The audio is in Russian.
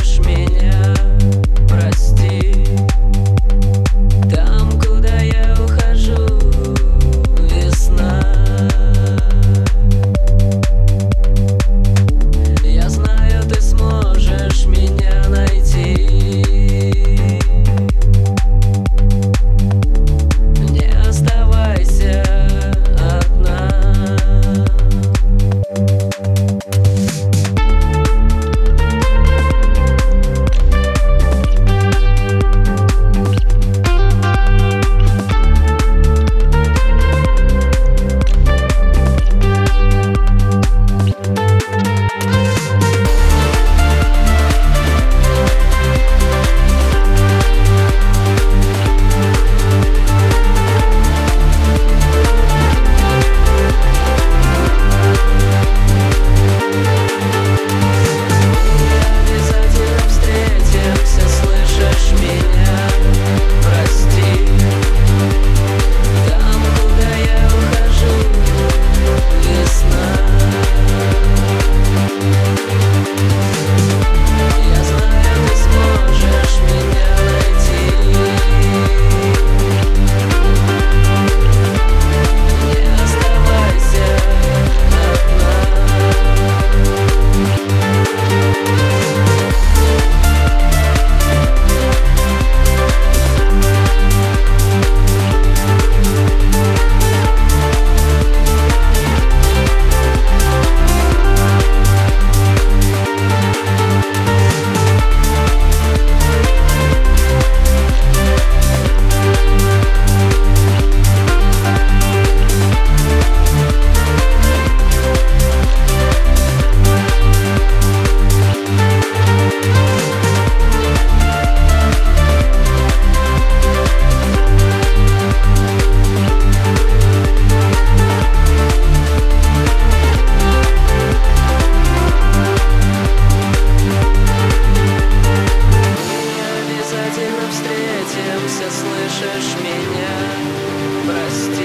Push me. меня прости.